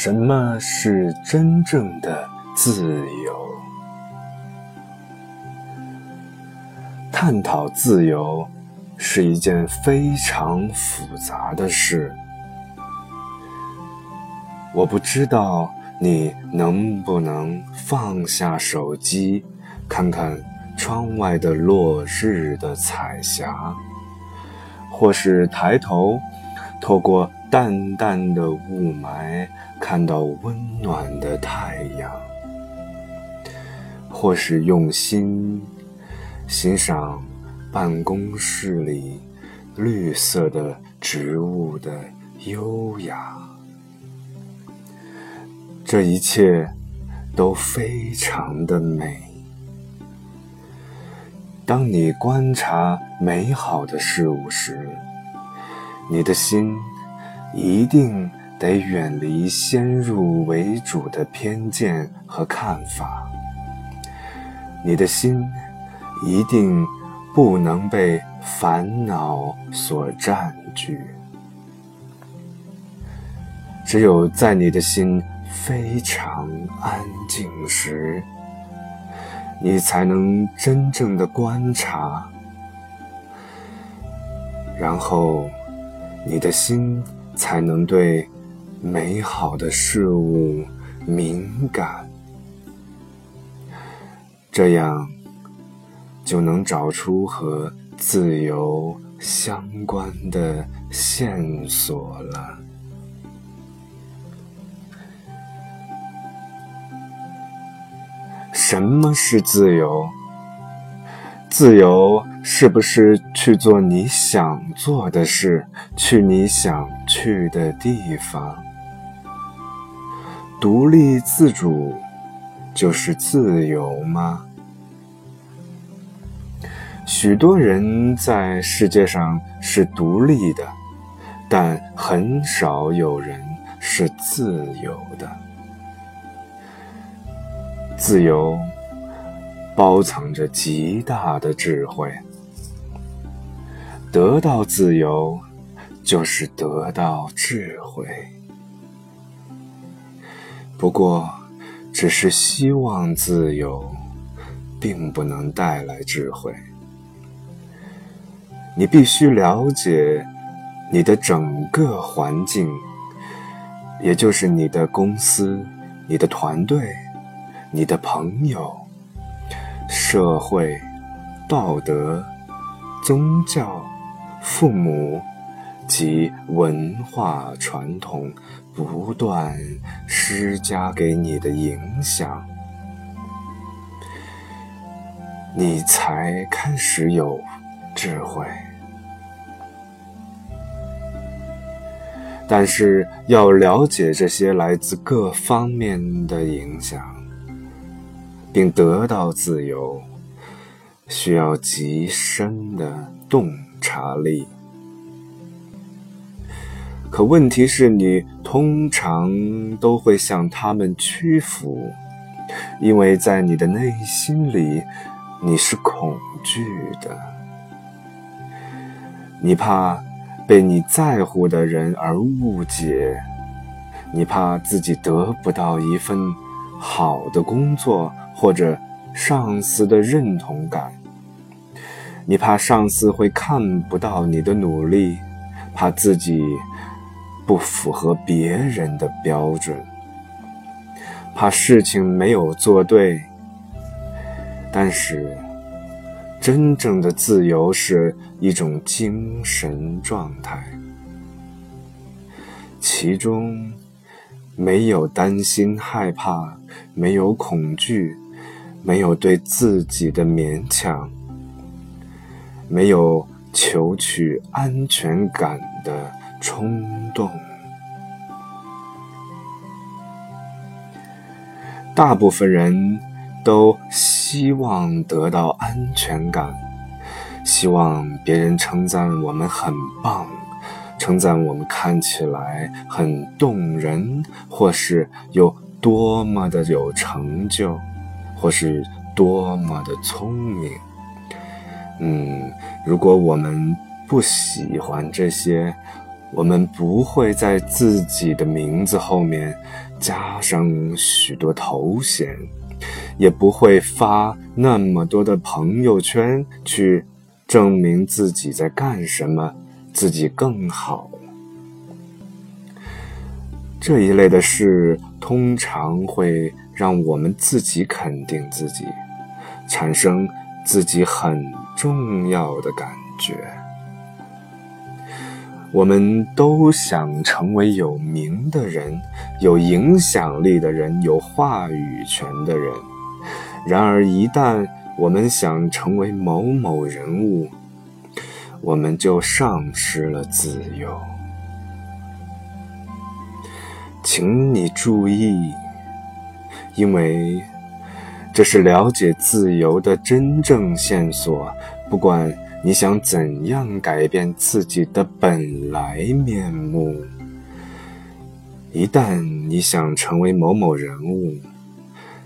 什么是真正的自由？探讨自由是一件非常复杂的事。我不知道你能不能放下手机，看看窗外的落日的彩霞，或是抬头透过。淡淡的雾霾，看到温暖的太阳，或是用心欣赏办公室里绿色的植物的优雅，这一切都非常的美。当你观察美好的事物时，你的心。一定得远离先入为主的偏见和看法。你的心一定不能被烦恼所占据。只有在你的心非常安静时，你才能真正的观察，然后你的心。才能对美好的事物敏感，这样就能找出和自由相关的线索了。什么是自由？自由是不是去做你想做的事，去你想去的地方？独立自主就是自由吗？许多人在世界上是独立的，但很少有人是自由的。自由。包藏着极大的智慧。得到自由，就是得到智慧。不过，只是希望自由，并不能带来智慧。你必须了解你的整个环境，也就是你的公司、你的团队、你的朋友。社会、道德、宗教、父母及文化传统不断施加给你的影响，你才开始有智慧。但是要了解这些来自各方面的影响。并得到自由，需要极深的洞察力。可问题是你通常都会向他们屈服，因为在你的内心里，你是恐惧的。你怕被你在乎的人而误解，你怕自己得不到一份好的工作。或者上司的认同感，你怕上司会看不到你的努力，怕自己不符合别人的标准，怕事情没有做对。但是，真正的自由是一种精神状态，其中没有担心害怕，没有恐惧。没有对自己的勉强，没有求取安全感的冲动。大部分人都希望得到安全感，希望别人称赞我们很棒，称赞我们看起来很动人，或是有多么的有成就。或是多么的聪明，嗯，如果我们不喜欢这些，我们不会在自己的名字后面加上许多头衔，也不会发那么多的朋友圈去证明自己在干什么，自己更好。这一类的事通常会让我们自己肯定自己，产生自己很重要的感觉。我们都想成为有名的人、有影响力的人、有话语权的人。然而，一旦我们想成为某某人物，我们就丧失了自由。请你注意，因为这是了解自由的真正线索。不管你想怎样改变自己的本来面目，一旦你想成为某某人物，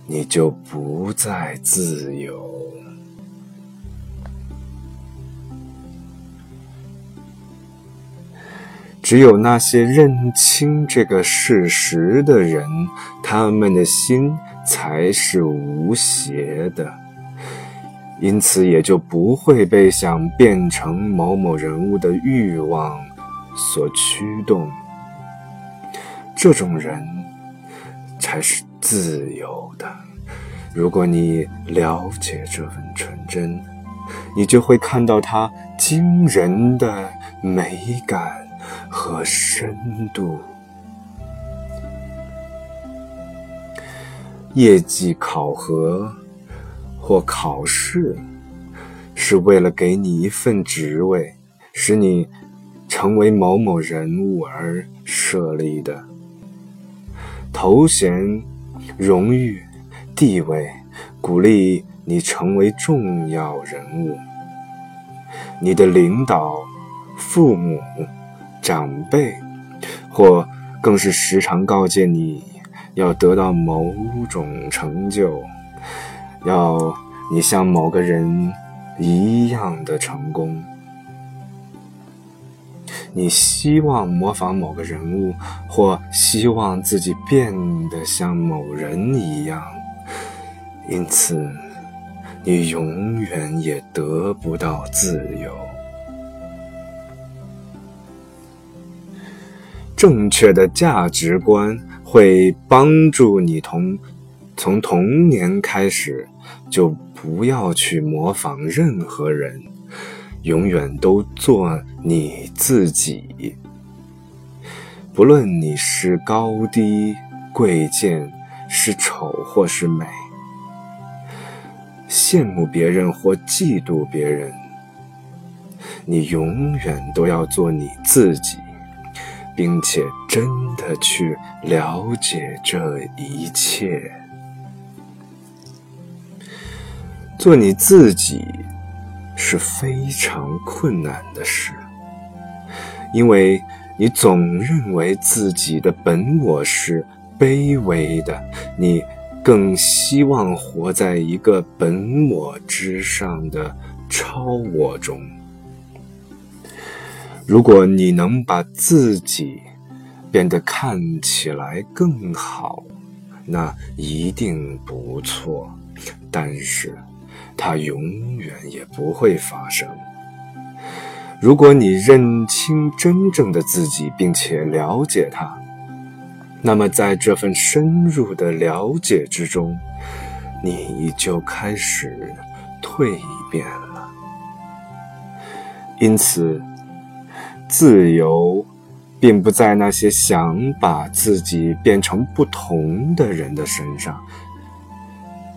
你就不再自由。只有那些认清这个事实的人，他们的心才是无邪的，因此也就不会被想变成某某人物的欲望所驱动。这种人才是自由的。如果你了解这份纯真，你就会看到它惊人的美感。和深度，业绩考核或考试是为了给你一份职位，使你成为某某人物而设立的。头衔、荣誉、地位，鼓励你成为重要人物。你的领导、父母。长辈，或更是时常告诫你，要得到某种成就，要你像某个人一样的成功。你希望模仿某个人物，或希望自己变得像某人一样，因此你永远也得不到自由。正确的价值观会帮助你同从童年开始就不要去模仿任何人，永远都做你自己。不论你是高低贵贱，是丑或是美，羡慕别人或嫉妒别人，你永远都要做你自己。并且真的去了解这一切，做你自己是非常困难的事，因为你总认为自己的本我是卑微的，你更希望活在一个本我之上的超我中。如果你能把自己变得看起来更好，那一定不错。但是，它永远也不会发生。如果你认清真正的自己，并且了解它，那么在这份深入的了解之中，你就开始蜕变了。因此。自由，并不在那些想把自己变成不同的人的身上，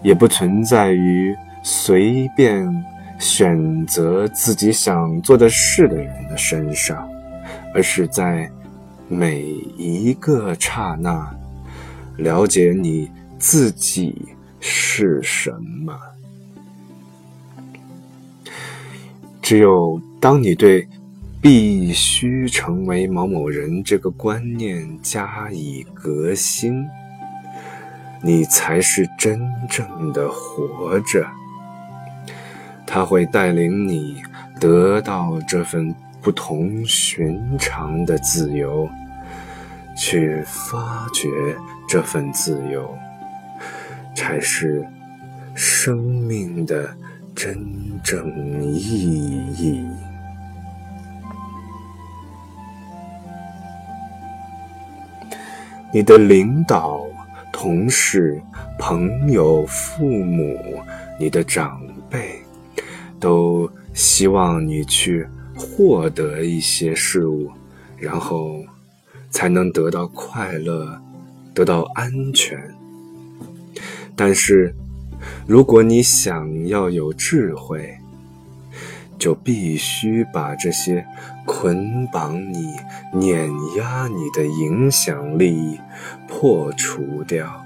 也不存在于随便选择自己想做的事的人的身上，而是在每一个刹那了解你自己是什么。只有当你对。必须成为某某人这个观念加以革新，你才是真正的活着。他会带领你得到这份不同寻常的自由，去发掘这份自由，才是生命的真正意义。你的领导、同事、朋友、父母、你的长辈，都希望你去获得一些事物，然后才能得到快乐，得到安全。但是，如果你想要有智慧，就必须把这些捆绑你、碾压你的影响力破除掉。